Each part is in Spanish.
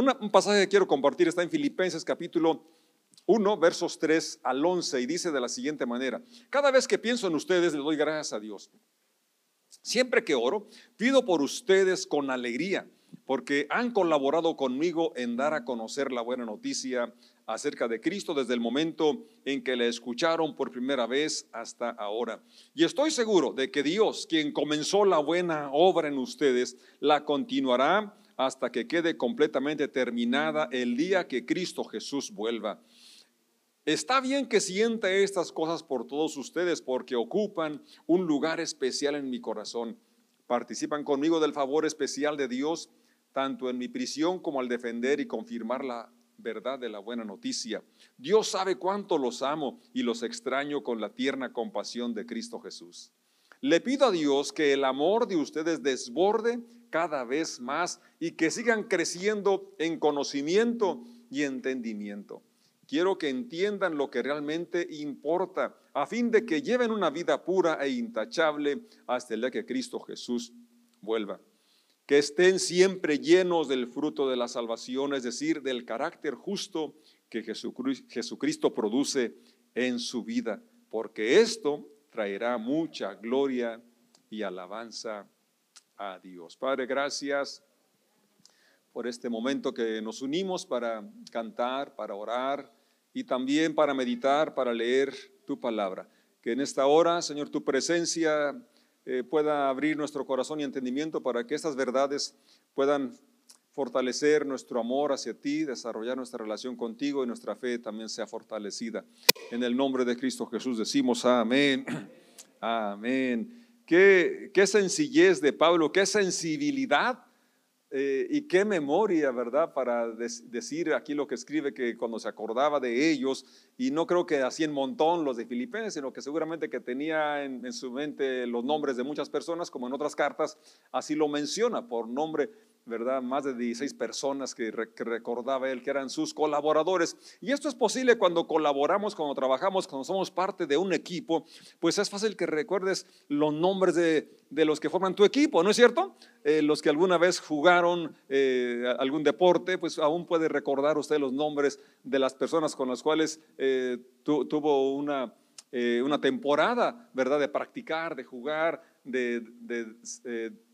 un pasaje que quiero compartir está en Filipenses capítulo 1, versos 3 al 11, y dice de la siguiente manera, cada vez que pienso en ustedes, le doy gracias a Dios. Siempre que oro, pido por ustedes con alegría, porque han colaborado conmigo en dar a conocer la buena noticia acerca de Cristo desde el momento en que le escucharon por primera vez hasta ahora. Y estoy seguro de que Dios, quien comenzó la buena obra en ustedes, la continuará hasta que quede completamente terminada el día que Cristo Jesús vuelva. Está bien que sienta estas cosas por todos ustedes porque ocupan un lugar especial en mi corazón. Participan conmigo del favor especial de Dios, tanto en mi prisión como al defender y confirmar la verdad de la buena noticia. Dios sabe cuánto los amo y los extraño con la tierna compasión de Cristo Jesús. Le pido a Dios que el amor de ustedes desborde cada vez más y que sigan creciendo en conocimiento y entendimiento Quiero que entiendan lo que realmente importa, a fin de que lleven una vida pura e intachable hasta el día que Cristo Jesús vuelva. Que estén siempre llenos del fruto de la salvación, es decir, del carácter justo que Jesucristo produce en su vida, porque esto traerá mucha gloria y alabanza a Dios. Padre, gracias por este momento que nos unimos para cantar, para orar y también para meditar, para leer tu palabra. Que en esta hora, Señor, tu presencia eh, pueda abrir nuestro corazón y entendimiento para que estas verdades puedan fortalecer nuestro amor hacia ti, desarrollar nuestra relación contigo y nuestra fe también sea fortalecida. En el nombre de Cristo Jesús decimos amén. Amén. Qué, qué sencillez de Pablo, qué sensibilidad eh, y qué memoria, ¿verdad? Para decir aquí lo que escribe, que cuando se acordaba de ellos, y no creo que así en montón los de Filipenses, sino que seguramente que tenía en, en, su mente los nombres de muchas personas, como en otras cartas, así lo menciona por nombre ¿verdad? Más de 16 personas que, recordaba él que eran sus colaboradores. Y esto es posible cuando colaboramos, cuando trabajamos, cuando somos parte de un equipo, pues es fácil que recuerdes los nombres de, los que forman tu equipo, ¿no es cierto? Eh, los que alguna vez jugaron eh, algún deporte, pues aún puede recordar usted los nombres de las personas con las cuales eh, tuvo una, una temporada, ¿verdad? De practicar, de jugar, de, de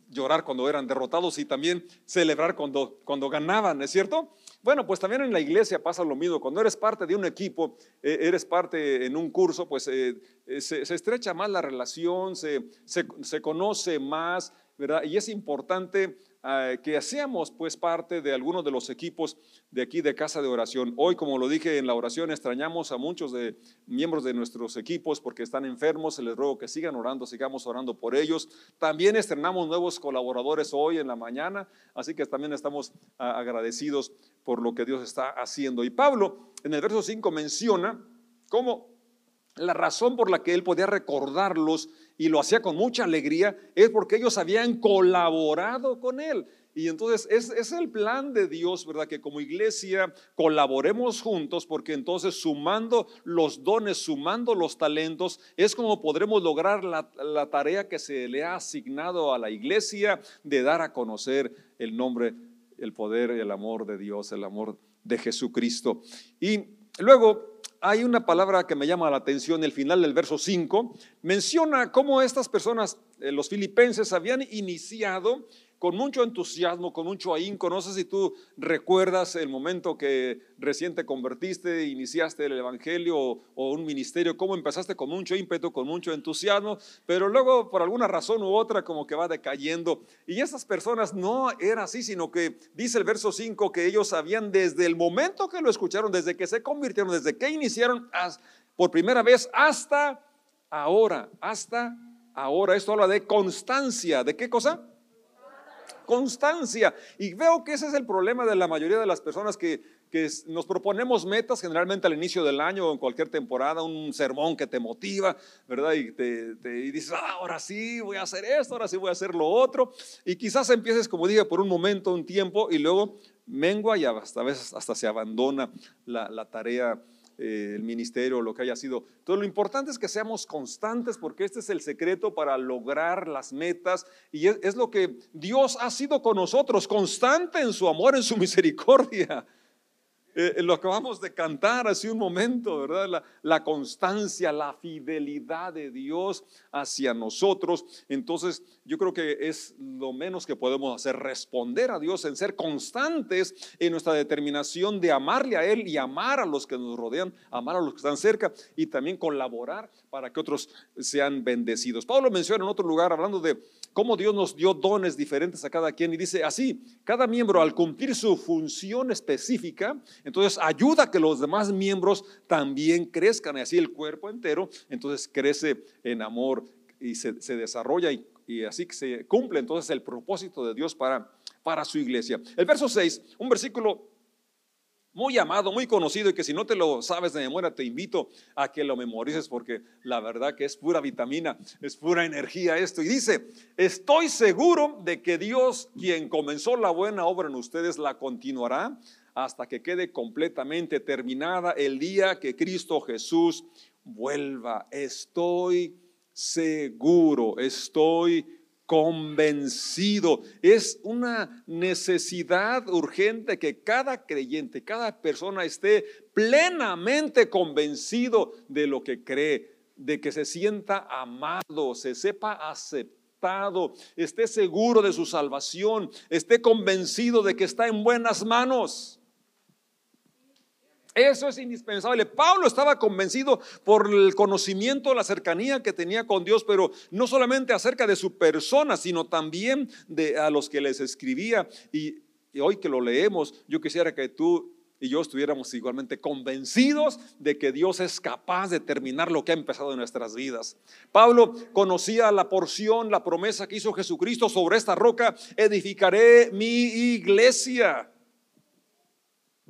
llorar cuando eran derrotados y también celebrar cuando, cuando ganaban, ¿es cierto? Bueno, pues también en la iglesia pasa lo mismo. Cuando eres parte de un equipo, eh, eres parte en un curso, pues eh, eh, se, estrecha más la relación, se, se conoce más, ¿verdad? Y es importante Ah, que hacíamos pues parte de algunos de los equipos de aquí de Casa de Oración. Hoy, como lo dije en la oración, extrañamos a muchos de miembros de nuestros equipos porque están enfermos, les ruego que sigan orando, sigamos orando por ellos. También estrenamos nuevos colaboradores hoy en la mañana, así que también estamos ah, agradecidos por lo que Dios está haciendo. Y Pablo en el verso 5 menciona cómo la razón por la que él podía recordarlos y lo hacía con mucha alegría, es porque ellos habían colaborado con él. Y entonces es, es, el plan de Dios, ¿verdad? Que como iglesia colaboremos juntos porque entonces sumando los dones, sumando los talentos, es como podremos lograr la, la tarea que se le ha asignado a la iglesia de dar a conocer el nombre, el poder, el amor de Dios, el amor de Jesucristo. Y luego hay una palabra que me llama la atención, el final del verso 5, menciona cómo estas personas, eh, los filipenses, habían iniciado con mucho entusiasmo, con mucho ahínco. No sé si tú recuerdas el momento que recién te convertiste, iniciaste el Evangelio o, un ministerio, cómo empezaste con mucho ímpetu, con mucho entusiasmo, pero luego por alguna razón u otra como que va decayendo. Y esas personas no era así, sino que dice el verso 5 que ellos sabían desde el momento que lo escucharon, desde que se convirtieron, desde que iniciaron por primera vez hasta ahora, hasta ahora. Esto habla de constancia. ¿De qué cosa? Constancia. Y veo que ese es el problema de la mayoría de las personas que, que nos proponemos metas generalmente al inicio del año o en cualquier temporada, un sermón que te motiva, ¿verdad? Y, te, dices, ah, ahora sí voy a hacer esto, ahora sí voy a hacer lo otro. Y quizás empieces, como dije, por un momento, un tiempo y luego mengua y hasta a veces hasta se abandona la, la tarea eh, el ministerio, lo que haya sido. Entonces, lo importante es que seamos constantes porque este es el secreto para lograr las metas y es, es lo que Dios ha sido con nosotros, constante en su amor, en su misericordia. Eh, lo acabamos de cantar hace un momento, ¿verdad? La, la, constancia, la fidelidad de Dios hacia nosotros. Entonces, yo creo que es lo menos que podemos hacer, responder a Dios en ser constantes en nuestra determinación de amarle a Él y amar a los que nos rodean, amar a los que están cerca y también colaborar para que otros sean bendecidos. Pablo menciona en otro lugar, hablando de cómo Dios nos dio dones diferentes a cada quien y dice así, cada miembro al cumplir su función específica, entonces ayuda a que los demás miembros también crezcan y así el cuerpo entero, entonces crece en amor y se, desarrolla y, y, así que se cumple entonces el propósito de Dios para, para su iglesia. El verso 6, un versículo muy amado, muy conocido y que si no te lo sabes de memoria, te invito a que lo memorices porque la verdad que es pura vitamina, es pura energía esto. Y dice, estoy seguro de que Dios, quien comenzó la buena obra en ustedes, la continuará hasta que quede completamente terminada el día que Cristo Jesús vuelva. Estoy seguro, estoy convencido. Es una necesidad urgente que cada creyente, cada persona esté plenamente convencido de lo que cree, de que se sienta amado, se sepa aceptado, esté seguro de su salvación, esté convencido de que está en buenas manos. Eso es indispensable. Pablo estaba convencido por el conocimiento, la cercanía que tenía con Dios, pero no solamente acerca de su persona, sino también de a los que les escribía. Y, hoy que lo leemos, yo quisiera que tú y yo estuviéramos igualmente convencidos de que Dios es capaz de terminar lo que ha empezado en nuestras vidas. Pablo conocía la porción, la promesa que hizo Jesucristo sobre esta roca, edificaré mi iglesia.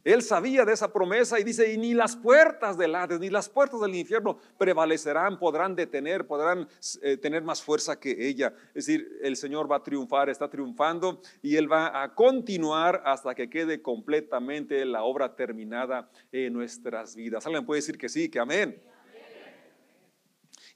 Él sabía de esa promesa y dice, y ni las puertas del Hades, ni las puertas del infierno prevalecerán, podrán detener, podrán eh, tener más fuerza que ella. Es decir, el Señor va a triunfar, está triunfando y Él va a continuar hasta que quede completamente la obra terminada en nuestras vidas. ¿Alguien puede decir que sí, que amén?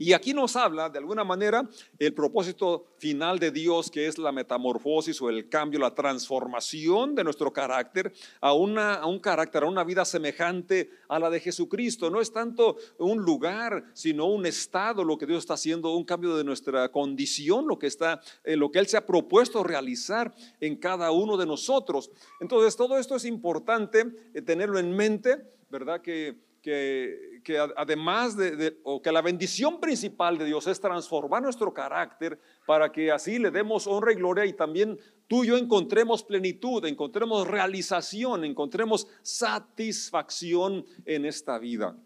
Y aquí nos habla, de alguna manera, el propósito final de Dios, que es la metamorfosis o el cambio, la transformación de nuestro carácter a, una, a un carácter, a una vida semejante a la de Jesucristo. No es tanto un lugar, sino un estado lo que Dios está haciendo, un cambio de nuestra condición, lo que, está, eh, lo que Él se ha propuesto realizar en cada uno de nosotros. Entonces, todo esto es importante eh, tenerlo en mente, ¿verdad? Que que, además de, o que la bendición principal de Dios es transformar nuestro carácter para que así le demos honra y gloria y también tú y yo encontremos plenitud, encontremos realización, encontremos satisfacción en esta vida.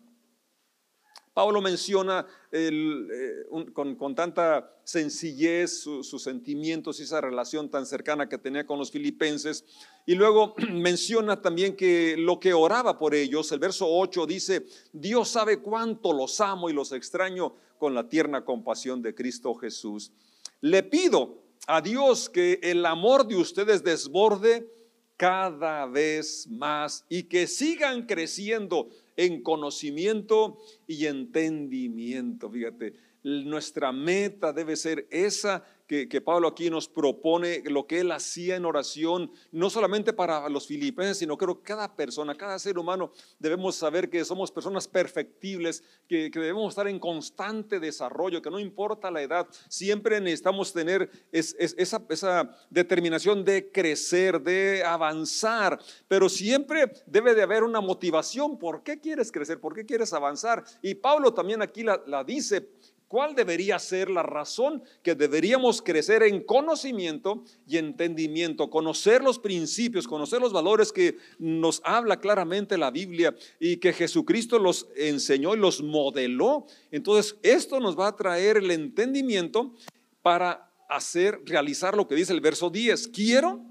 Pablo menciona eh, con, tanta sencillez sus sentimientos y esa relación tan cercana que tenía con los filipenses. Y luego menciona también que lo que oraba por ellos, el verso 8 dice, Dios sabe cuánto los amo y los extraño con la tierna compasión de Cristo Jesús. Le pido a Dios que el amor de ustedes desborde cada vez más y que sigan creciendo en conocimiento y entendimiento. Fíjate, nuestra meta debe ser esa que, Pablo aquí nos propone, lo que él hacía en oración, no solamente para los filipenses, sino creo que cada persona, cada ser humano, debemos saber que somos personas perfectibles, que, debemos estar en constante desarrollo, que no importa la edad, siempre necesitamos tener esa, esa determinación de crecer, de avanzar, pero siempre debe de haber una motivación. ¿Por qué quieres crecer? ¿Por qué quieres avanzar? Y Pablo también aquí la dice, ¿Cuál debería ser la razón que deberíamos crecer en conocimiento y entendimiento? Conocer los principios, conocer los valores que nos habla claramente la Biblia y que Jesucristo los enseñó y los modeló. Entonces, esto nos va a traer el entendimiento para hacer, realizar lo que dice el verso 10. Quiero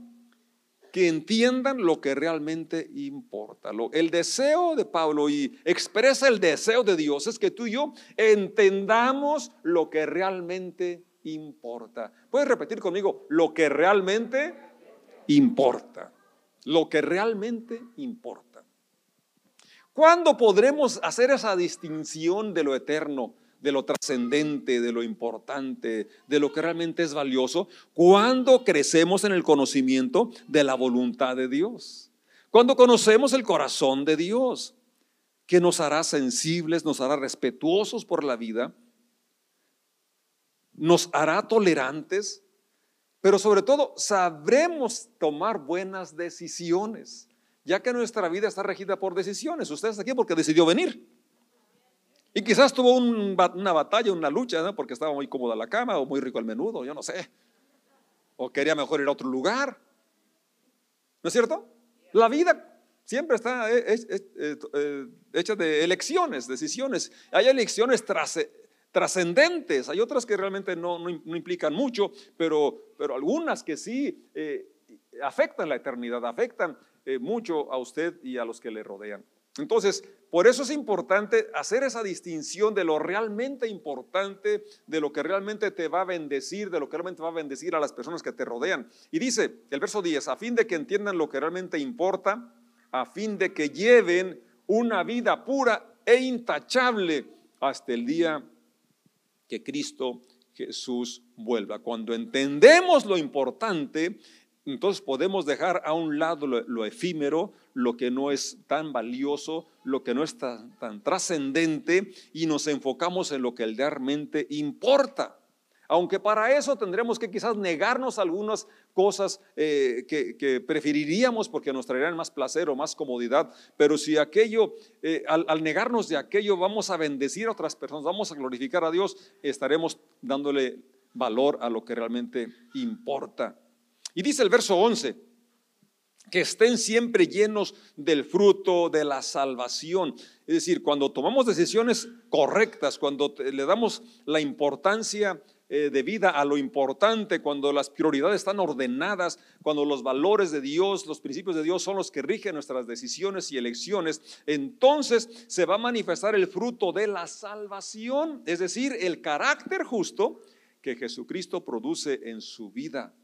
que entiendan lo que realmente importa. El deseo de Pablo y expresa el deseo de Dios es que tú y yo entendamos lo que realmente importa. ¿Puedes repetir conmigo? Lo que realmente importa. Lo que realmente importa. ¿Cuándo podremos hacer esa distinción de lo eterno, de lo trascendente, de lo importante, de lo que realmente es valioso? Cuando crecemos en el conocimiento de la voluntad de Dios. Cuando conocemos el corazón de Dios, que nos hará sensibles, nos hará respetuosos por la vida, nos hará tolerantes, pero sobre todo sabremos tomar buenas decisiones ya que nuestra vida está regida por decisiones. Usted está aquí porque decidió venir. Y quizás tuvo una batalla, una lucha, porque estaba muy cómoda la cama o muy rico el menudo, yo no sé. O quería mejor ir a otro lugar. ¿No es cierto? La vida siempre está eh, eh, hecha de elecciones, decisiones. Hay elecciones trascendentes, hay otras que realmente no, implican mucho, pero, pero algunas que sí eh, afectan la eternidad, afectan eh, mucho a usted y a los que le rodean. Entonces, por eso es importante hacer esa distinción de lo realmente importante, de lo que realmente te va a bendecir, de lo que realmente va a bendecir a las personas que te rodean. Y dice el verso 10, a fin de que entiendan lo que realmente importa, a fin de que lleven una vida pura e intachable hasta el día que Cristo Jesús vuelva. Cuando entendemos lo importante, entonces podemos dejar a un lado lo, efímero, lo que no es tan valioso, lo que no es tan, trascendente y nos enfocamos en lo que realmente importa. Aunque para eso tendremos que quizás negarnos algunas cosas eh, que, preferiríamos porque nos traerían más placer o más comodidad. Pero si aquello, eh, al negarnos de aquello, vamos a bendecir a otras personas, vamos a glorificar a Dios, estaremos dándole valor a lo que realmente importa. Y dice el verso 11, que estén siempre llenos del fruto de la salvación. Es decir, cuando tomamos decisiones correctas, cuando le damos la importancia eh, de vida a lo importante, cuando las prioridades están ordenadas, cuando los valores de Dios, los principios de Dios son los que rigen nuestras decisiones y elecciones, entonces se va a manifestar el fruto de la salvación, es decir, el carácter justo que Jesucristo produce en su vida.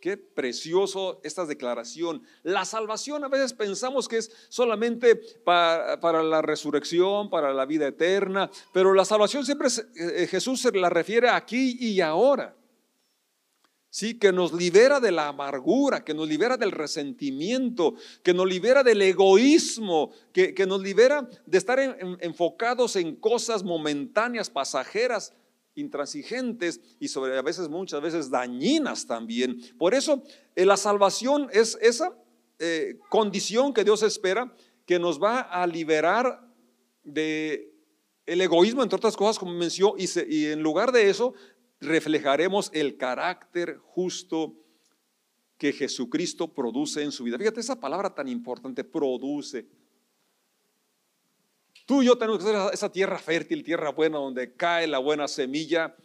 Qué precioso esta declaración. La salvación a veces pensamos que es solamente para, la resurrección, para la vida eterna, pero la salvación siempre eh, Jesús se la refiere aquí y ahora. Sí, que nos libera de la amargura, que nos libera del resentimiento, que nos libera del egoísmo, que, nos libera de estar enfocados en cosas momentáneas, pasajeras, intransigentes y sobre a veces muchas veces dañinas también. Por eso eh, la salvación es esa eh, condición que Dios espera que nos va a liberar de el egoísmo entre otras cosas como mencionó y, y en lugar de eso reflejaremos el carácter justo que Jesucristo produce en su vida. Fíjate esa palabra tan importante, produce. Tú y yo tenemos que ser esa tierra fértil, tierra buena, donde cae la buena semilla.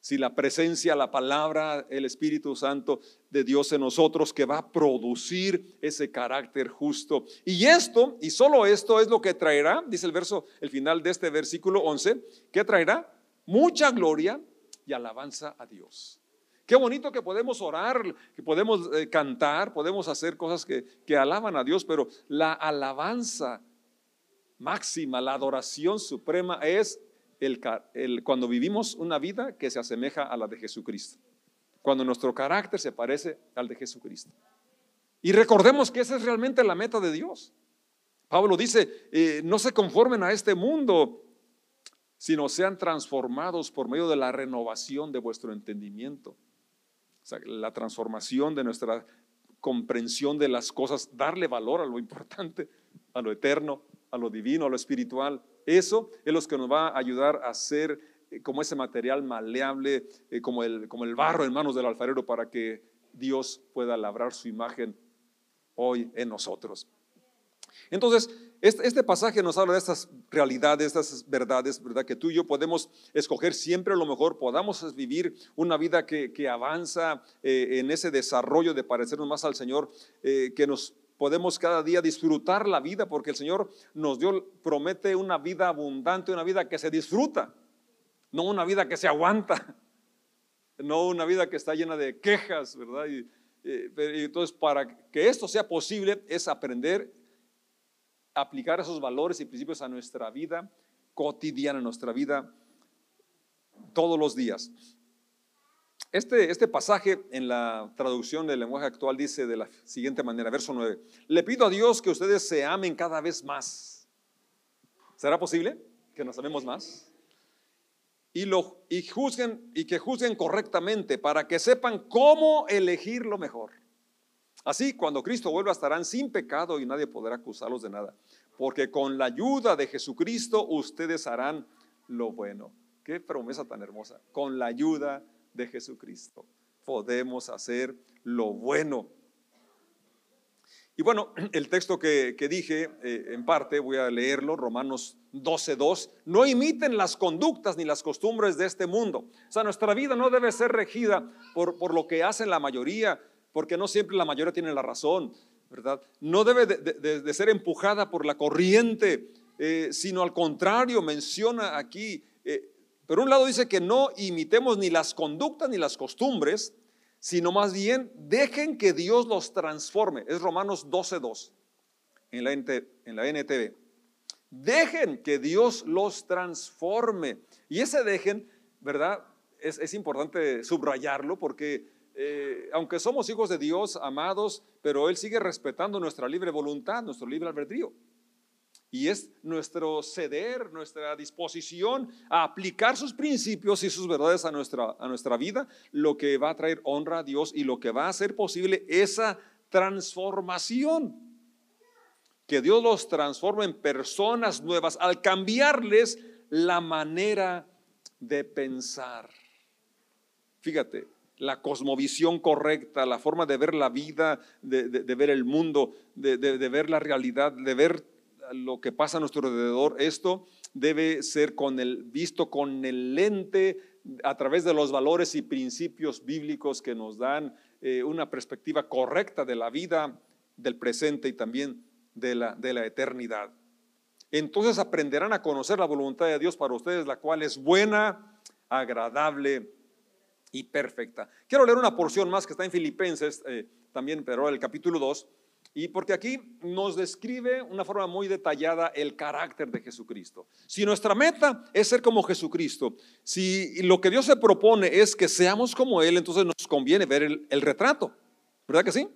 Si la presencia, la palabra, el Espíritu Santo de Dios en nosotros que va a producir ese carácter justo. Y esto, y solo esto es lo que traerá, dice el verso, el final de este versículo 11, que traerá mucha gloria y alabanza a Dios. Qué bonito que podemos orar, que podemos eh, cantar, podemos hacer cosas que, que alaban a Dios, pero la alabanza máxima, la adoración suprema es el, cuando vivimos una vida que se asemeja a la de Jesucristo. Cuando nuestro carácter se parece al de Jesucristo. Y recordemos que esa es realmente la meta de Dios. Pablo dice, eh, no se conformen a este mundo, sino sean transformados por medio de la renovación de vuestro entendimiento. La transformación de nuestra comprensión de las cosas, darle valor a lo importante, a lo eterno, a lo divino, a lo espiritual. Eso es lo que nos va a ayudar a ser eh, como ese material maleable, eh, como, el, como el barro en manos del alfarero para que Dios pueda labrar su imagen hoy en nosotros. Entonces, este, este, pasaje nos habla de estas realidades, de estas verdades, ¿verdad? Que tú y yo podemos escoger siempre lo mejor, podamos vivir una vida que, avanza eh, en ese desarrollo de parecernos más al Señor, que nos podemos cada día disfrutar la vida porque el Señor nos dio, promete una vida abundante, una vida que se disfruta, no una vida que se aguanta, no una vida que está llena de quejas, ¿verdad? Y, entonces, para que esto sea posible, es aprender aplicar esos valores y principios a nuestra vida cotidiana, a nuestra vida todos los días. Este, este, pasaje en la traducción del lenguaje actual dice de la siguiente manera, verso 9, le pido a Dios que ustedes se amen cada vez más. ¿Será posible que nos amemos más? Y, lo, y, juzguen, y que juzguen correctamente para que sepan cómo elegir lo mejor. Así, cuando Cristo vuelva, estarán sin pecado y nadie podrá acusarlos de nada. Porque con la ayuda de Jesucristo ustedes harán lo bueno. Qué promesa tan hermosa. Con la ayuda de Jesucristo. Podemos hacer lo bueno. Y bueno, el texto que, dije, eh, en parte, voy a leerlo, Romanos 12.2, no imiten las conductas ni las costumbres de este mundo. O sea, nuestra vida no debe ser regida por, por lo que hacen la mayoría, porque no siempre la mayoría tiene la razón, ¿verdad? No debe de, ser empujada por la corriente, eh, sino al contrario, menciona aquí, eh, por un lado dice que no imitemos ni las conductas ni las costumbres, sino más bien dejen que Dios los transforme. Es Romanos 12.2 en en la NTV. Dejen que Dios los transforme. Y ese dejen, ¿verdad? Es, importante subrayarlo porque eh, aunque somos hijos de Dios, amados, pero Él sigue respetando nuestra libre voluntad, nuestro libre albedrío. Y es nuestro ceder, nuestra disposición a aplicar sus principios y sus verdades a nuestra, a nuestra vida, lo que va a traer honra a Dios y lo que va a hacer posible esa transformación. Que Dios los transforme en personas nuevas al cambiarles la manera de pensar. Fíjate, la cosmovisión correcta, la forma de ver la vida, de, ver el mundo, de, de, ver la realidad, de ver lo que pasa a nuestro alrededor, esto debe ser con el, visto con el lente a través de los valores y principios bíblicos que nos dan eh, una perspectiva correcta de la vida, del presente y también de la, de la eternidad. Entonces aprenderán a conocer la voluntad de Dios para ustedes, la cual es buena, agradable y perfecta. Quiero leer una porción más que está en Filipenses, eh, también, pero el capítulo 2 y porque aquí nos describe una forma muy detallada el carácter de Jesucristo. Si nuestra meta es ser como Jesucristo, si lo que Dios se propone es que seamos como Él, entonces nos conviene ver el, retrato, ¿verdad que sí?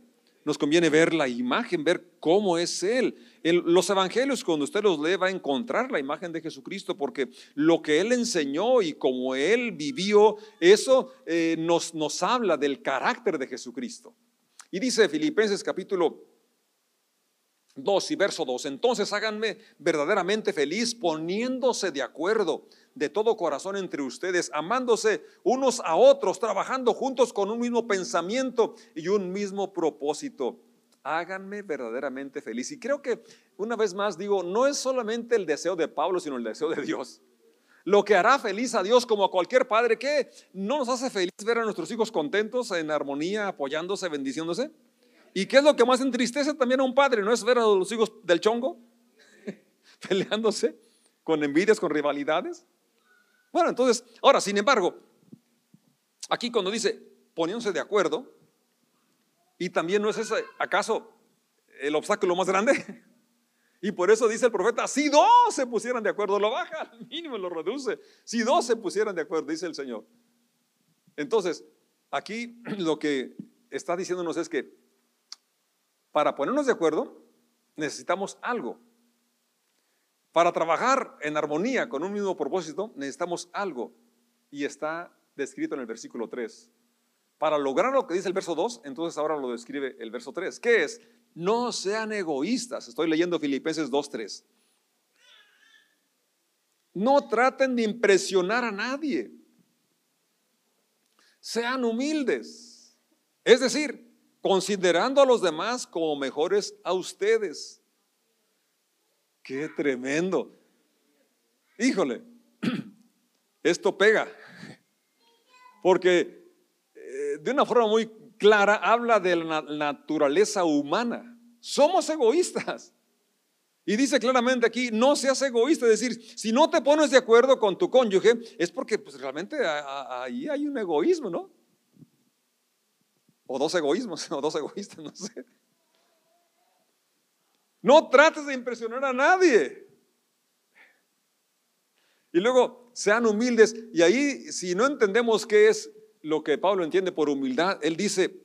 Nos conviene ver la imagen, ver cómo es Él. los evangelios, cuando usted los lee, va a encontrar la imagen de Jesucristo, porque lo que Él enseñó y como Él vivió, eso eh, nos, nos habla del carácter de Jesucristo. Y dice Filipenses capítulo 2 y verso 2. Entonces háganme verdaderamente feliz poniéndose de acuerdo de todo corazón entre ustedes, amándose unos a otros, trabajando juntos con un mismo pensamiento y un mismo propósito. Háganme verdaderamente feliz. Y creo que una vez más digo, no es solamente el deseo de Pablo, sino el deseo de Dios. Lo que hará feliz a Dios como a cualquier padre, que no nos hace feliz ver a nuestros hijos contentos, en armonía, apoyándose, bendiciéndose. ¿Y qué es lo que más entristece también a un padre? ¿No es ver a los hijos del chongo peleándose con envidias, con rivalidades? Bueno, entonces, ahora, sin embargo, aquí cuando dice poniéndose de acuerdo, y también no es ese, acaso, el obstáculo más grande. Y por eso dice el profeta, si dos se pusieran de acuerdo, lo baja al mínimo, lo reduce. Si dos se pusieran de acuerdo, dice el Señor. Entonces, aquí lo que está diciéndonos es que para ponernos de acuerdo, necesitamos algo. Para trabajar en armonía con un mismo propósito, necesitamos algo. Y está descrito en el versículo 3. Para lograr lo que dice el verso 2, entonces ahora lo describe el verso 3. ¿Qué es? No sean egoístas. Estoy leyendo Filipenses 2.3. No traten de impresionar a nadie. Sean humildes. Es decir, considerando a los demás como mejores a ustedes. Qué tremendo. Híjole, esto pega, porque eh, de una forma muy clara habla de la naturaleza humana. Somos egoístas. Y dice claramente aquí, no seas egoísta, es decir, si no te pones de acuerdo con tu cónyuge, es porque pues, realmente ahí hay un egoísmo, ¿no? O dos egoísmos, o dos egoístas, no sé. No trates de impresionar a nadie. Y luego sean humildes. Y ahí, si no entendemos qué es lo que Pablo entiende por humildad, él dice,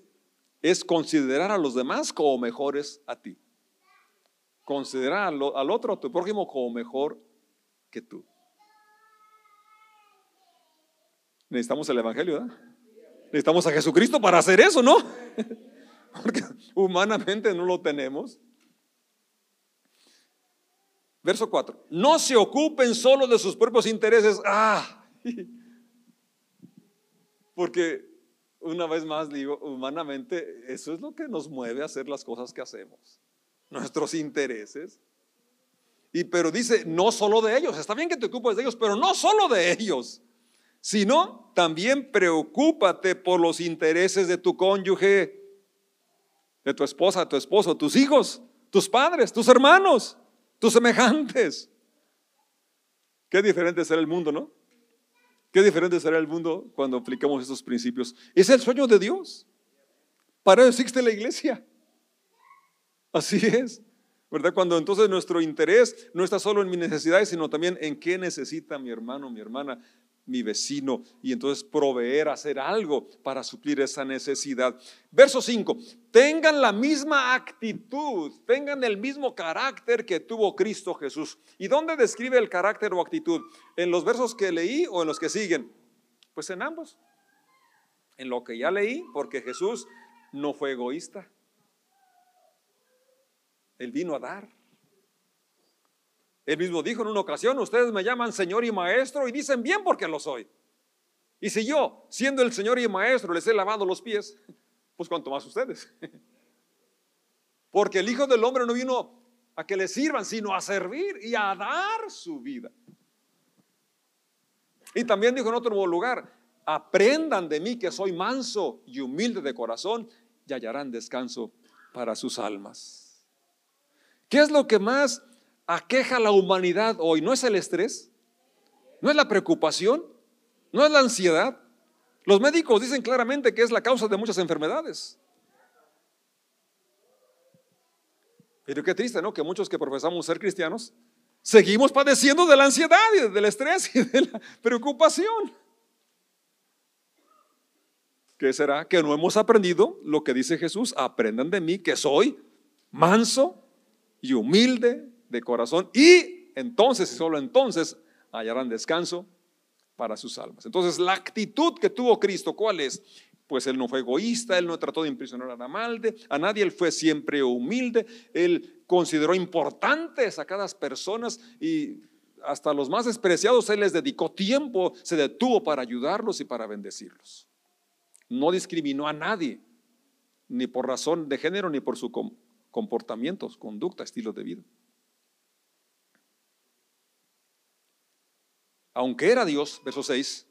es considerar a los demás como mejores a ti. Considerar al, otro, a tu prójimo, como mejor que tú. Necesitamos el Evangelio, ¿verdad? Necesitamos a Jesucristo para hacer eso, ¿no? Porque humanamente no lo tenemos. Verso 4. No se ocupen solo de sus propios intereses. Ah, porque una vez más digo, humanamente eso es lo que nos mueve a hacer las cosas que hacemos. Nuestros intereses. Y pero dice, no solo de ellos. Está bien que te ocupes de ellos, pero no solo de ellos. Sino también preocúpate por los intereses de tu cónyuge, de tu esposa, tu esposo, tus hijos, tus padres, tus hermanos, tus semejantes. Qué diferente será el mundo, ¿no? Qué diferente será el mundo cuando aplicamos estos principios. Es el sueño de Dios. Para eso existe la iglesia. Así es. ¿Verdad? Cuando entonces nuestro interés no está solo en mis necesidades, sino también en qué necesita mi hermano, mi hermana, mi vecino, y entonces proveer, hacer algo para suplir esa necesidad. Verso 5, tengan la misma actitud, tengan el mismo carácter que tuvo Cristo Jesús. ¿Y dónde describe el carácter o actitud? ¿En los versos que leí o en los que siguen? Pues en ambos. En lo que ya leí, porque Jesús no fue egoísta. Él vino a dar. Él mismo dijo en una ocasión, ustedes me llaman Señor y Maestro y dicen bien porque lo soy. Y si yo, siendo el Señor y Maestro, les he lavado los pies, pues cuanto más ustedes. Porque el Hijo del Hombre no vino a que le sirvan, sino a servir y a dar su vida. Y también dijo en otro lugar, aprendan de mí que soy manso y humilde de corazón y hallarán descanso para sus almas. ¿Qué es lo que más aqueja la humanidad hoy? ¿No es el estrés? ¿No es la preocupación? ¿No es la ansiedad? Los médicos dicen claramente que es la causa de muchas enfermedades. Pero qué triste, ¿no? Que muchos que profesamos ser cristianos seguimos padeciendo de la ansiedad y del estrés y de la preocupación. ¿Qué será? Que no hemos aprendido lo que dice Jesús. Aprendan de mí que soy manso y humilde de corazón y entonces y solo entonces hallarán descanso para sus almas. Entonces la actitud que tuvo Cristo, ¿cuál es? Pues él no fue egoísta, él no trató de impresionar a nadie, a nadie, él fue siempre humilde, él consideró importantes a cada personas y hasta los más despreciados él les dedicó tiempo, se detuvo para ayudarlos y para bendecirlos. No discriminó a nadie, ni por razón de género, ni por su comportamientos, conducta, estilo de vida. Aunque era Dios, verso 6,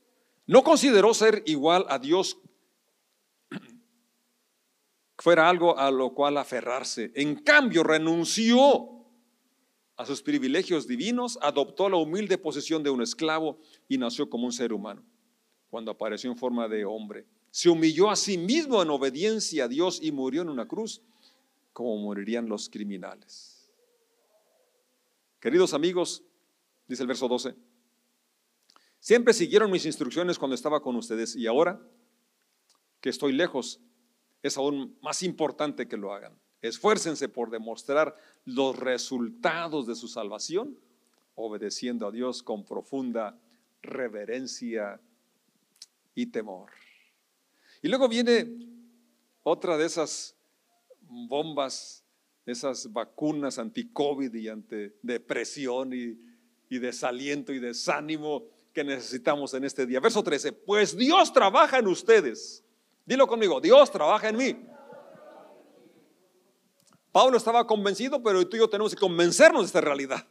no consideró ser igual a Dios fuera algo a lo cual aferrarse. En cambio, renunció a sus privilegios divinos, adoptó la humilde posición de un esclavo y nació como un ser humano. Cuando apareció en forma de hombre, se humilló a sí mismo en obediencia a Dios y murió en una cruz como morirían los criminales. Queridos amigos, dice el verso 12, siempre siguieron mis instrucciones cuando estaba con ustedes y ahora que estoy lejos, es aún más importante que lo hagan. Esfuércense por demostrar los resultados de su salvación, obedeciendo a Dios con profunda reverencia y temor. Y luego viene otra de esas bombas, esas vacunas anti-COVID y ante depresión y, y desaliento y desánimo que necesitamos en este día. Verso 13, pues Dios trabaja en ustedes. Dilo conmigo, Dios trabaja en mí. Pablo estaba convencido, pero tú y yo tenemos que convencernos de esta realidad,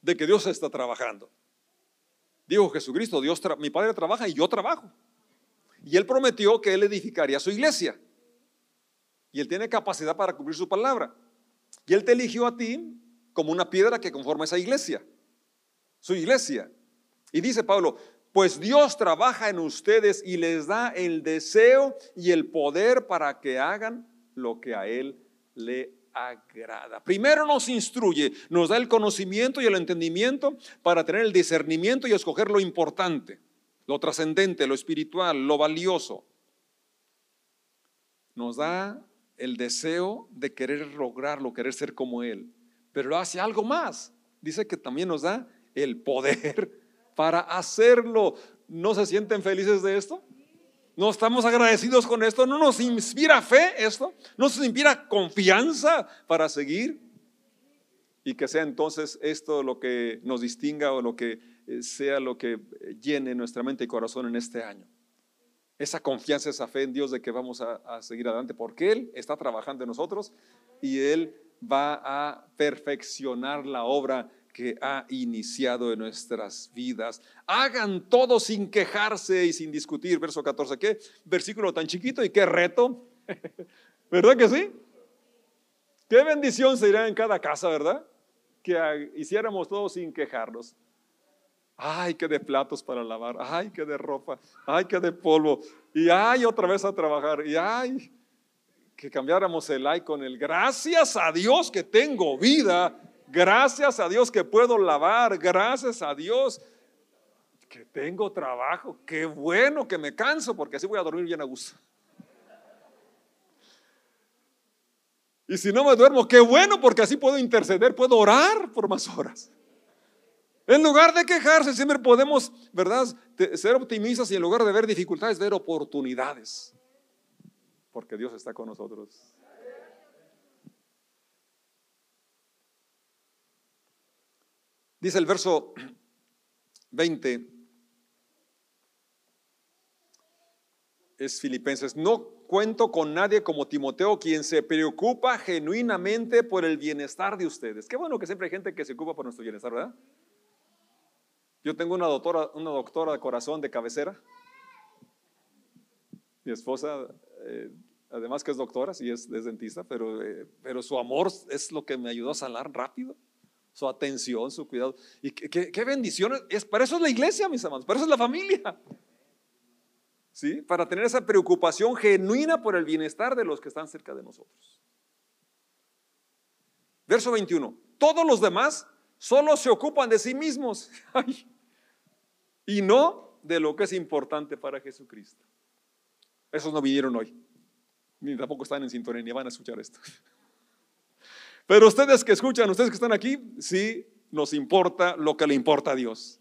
de que Dios está trabajando. Dijo Jesucristo, Dios mi Padre trabaja y yo trabajo. Y Él prometió que Él edificaría su iglesia. Y Él tiene capacidad para cumplir su palabra. Y Él te eligió a ti como una piedra que conforma esa iglesia, su iglesia. Y dice Pablo, pues Dios trabaja en ustedes y les da el deseo y el poder para que hagan lo que a Él le agrada. Primero nos instruye, nos da el conocimiento y el entendimiento para tener el discernimiento y escoger lo importante, lo trascendente, lo espiritual, lo valioso. Nos da el deseo de querer lograrlo, querer ser como Él, pero hace algo más. Dice que también nos da el poder para hacerlo. ¿No se sienten felices de esto? ¿No estamos agradecidos con esto? ¿No nos inspira fe esto? ¿No nos inspira confianza para seguir? Y que sea entonces esto lo que nos distinga o lo que eh, sea lo que eh, llene nuestra mente y corazón en este año. Esa confianza, esa fe en Dios de que vamos a, a seguir adelante porque Él está trabajando en nosotros y Él va a perfeccionar la obra que ha iniciado en nuestras vidas. Hagan todo sin quejarse y sin discutir. Verso 14, qué versículo tan chiquito y qué reto. ¿Verdad que sí? Qué bendición sería en cada casa, ¿verdad? Que hiciéramos todo sin quejarnos. Ay, que de platos para lavar. Ay, que de ropa. Ay, que de polvo. Y ay, otra vez a trabajar. Y ay, que cambiáramos el ay con el gracias a Dios que tengo vida Gracias a Dios que puedo lavar. Gracias a Dios que tengo trabajo. Qué bueno que me canso porque así voy a dormir bien a gusto. Y si no me duermo, qué bueno porque así puedo interceder, puedo orar por más horas. En lugar de quejarse, siempre podemos, ¿verdad? Ser optimistas y en lugar de ver dificultades, ver oportunidades. Porque Dios está con nosotros. Dice el verso 20, es Filipenses, no cuento con nadie como Timoteo, quien se preocupa genuinamente por el bienestar de ustedes. Qué bueno que siempre hay gente que se ocupa por nuestro bienestar, ¿verdad? Yo tengo una doctora, una doctora de corazón de cabecera. Mi esposa, eh, además que es doctora, sí es, dentista, pero, eh, pero su amor es lo que me ayudó a sanar rápido su atención, su cuidado. Y qué, qué, bendición. Es, para eso es la iglesia, mis hermanos, para eso es la familia. ¿Sí? Para tener esa preocupación genuina por el bienestar de los que están cerca de nosotros. Verso 21. Todos los demás solo se ocupan de sí mismos y no de lo que es importante para Jesucristo. Esos no vinieron hoy, ni tampoco están en sintonía, ni van a escuchar esto. Pero ustedes que escuchan, ustedes que están aquí, sí nos importa lo que le importa a Dios.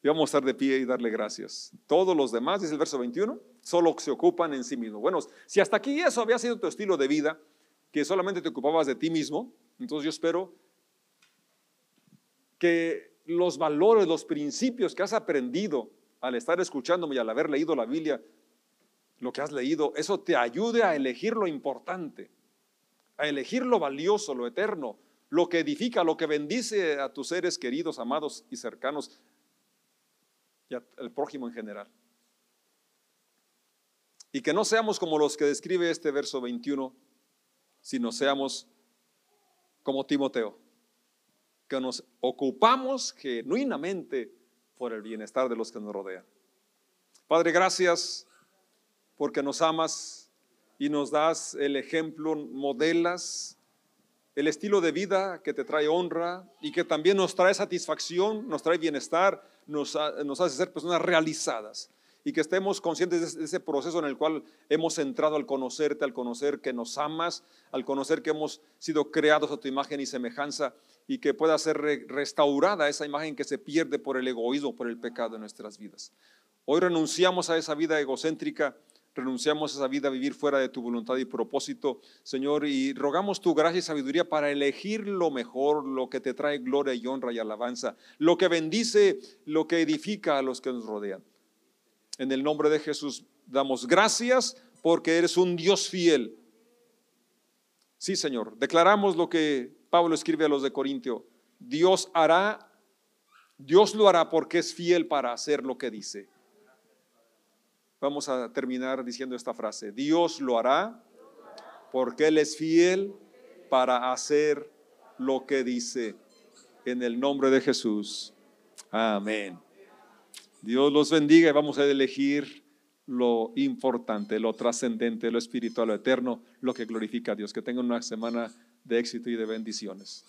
Y vamos a estar de pie y darle gracias. Todos los demás, dice el verso 21, solo se ocupan en sí mismos. Bueno, si hasta aquí eso había sido tu estilo de vida, que solamente te ocupabas de ti mismo, entonces yo espero que los valores, los principios que has aprendido al estar escuchándome y al haber leído la Biblia, lo que has leído, eso te ayude a elegir lo importante a elegir lo valioso, lo eterno, lo que edifica, lo que bendice a tus seres queridos, amados y cercanos y al prójimo en general. Y que no seamos como los que describe este verso 21, sino seamos como Timoteo, que nos ocupamos genuinamente por el bienestar de los que nos rodean. Padre, gracias porque nos amas y nos das el ejemplo, modelas el estilo de vida que te trae honra y que también nos trae satisfacción, nos trae bienestar, nos, hace ser personas realizadas y que estemos conscientes de ese proceso en el cual hemos entrado al conocerte, al conocer que nos amas, al conocer que hemos sido creados a tu imagen y semejanza y que pueda ser restaurada esa imagen que se pierde por el egoísmo, por el pecado en nuestras vidas. Hoy renunciamos a esa vida egocéntrica renunciamos a esa vida a vivir fuera de tu voluntad y propósito, Señor, y rogamos tu gracia y sabiduría para elegir lo mejor, lo que te trae gloria y honra y alabanza, lo que bendice, lo que edifica a los que nos rodean. En el nombre de Jesús damos gracias porque eres un Dios fiel. Sí, Señor, declaramos lo que Pablo escribe a los de Corintio. Dios hará, Dios lo hará porque es fiel para hacer lo que dice. Vamos a terminar diciendo esta frase. Dios lo hará porque Él es fiel para hacer lo que dice. En el nombre de Jesús. Amén. Dios los bendiga y vamos a elegir lo importante, lo trascendente, lo espiritual, lo eterno, lo que glorifica a Dios. Que tengan una semana de éxito y de bendiciones.